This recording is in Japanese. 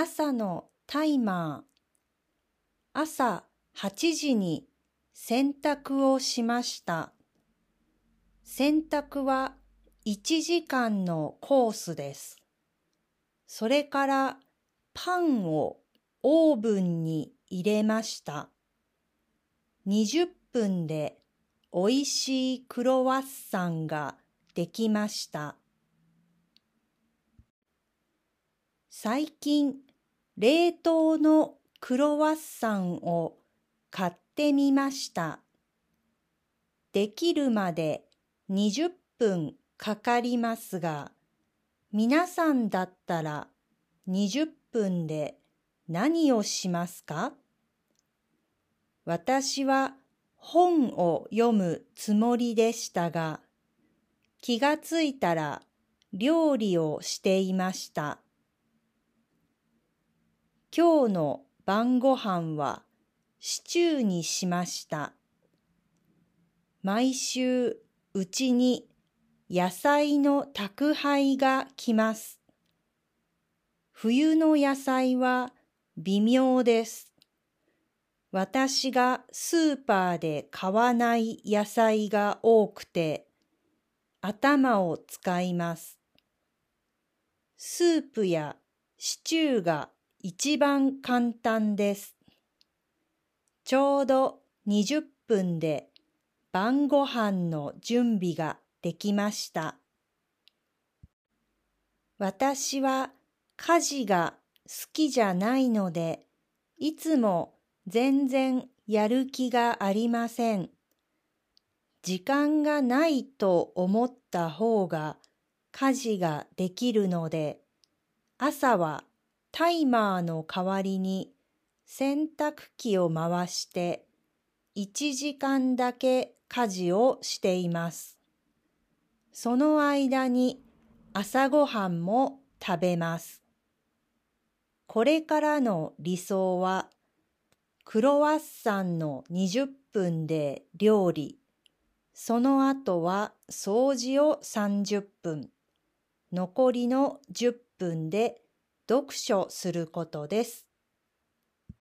朝のタイマー。朝8時に洗濯をしました。洗濯は1時間のコースです。それからパンをオーブンに入れました。20分でおいしいクロワッサンができました。最近、冷凍のクロワッサンを買ってみました。できるまで20分かかりますが、皆さんだったら20分で何をしますか？私は本を読むつもりでしたが、気がついたら料理をしていました。今日の晩ご飯はシチューにしました。毎週うちに野菜の宅配が来ます。冬の野菜は微妙です。私がスーパーで買わない野菜が多くて頭を使います。スープやシチューが一番簡単です。ちょうど20分で晩ご飯の準備ができました。私は家事が好きじゃないので、いつも全然やる気がありません。時間がないと思った方が家事ができるので、朝はタイマーの代わりに洗濯機を回して1時間だけ家事をしています。その間に朝ごはんも食べます。これからの理想は、クロワッサンの20分で料理、その後は掃除を30分、残りの10分で読書することです。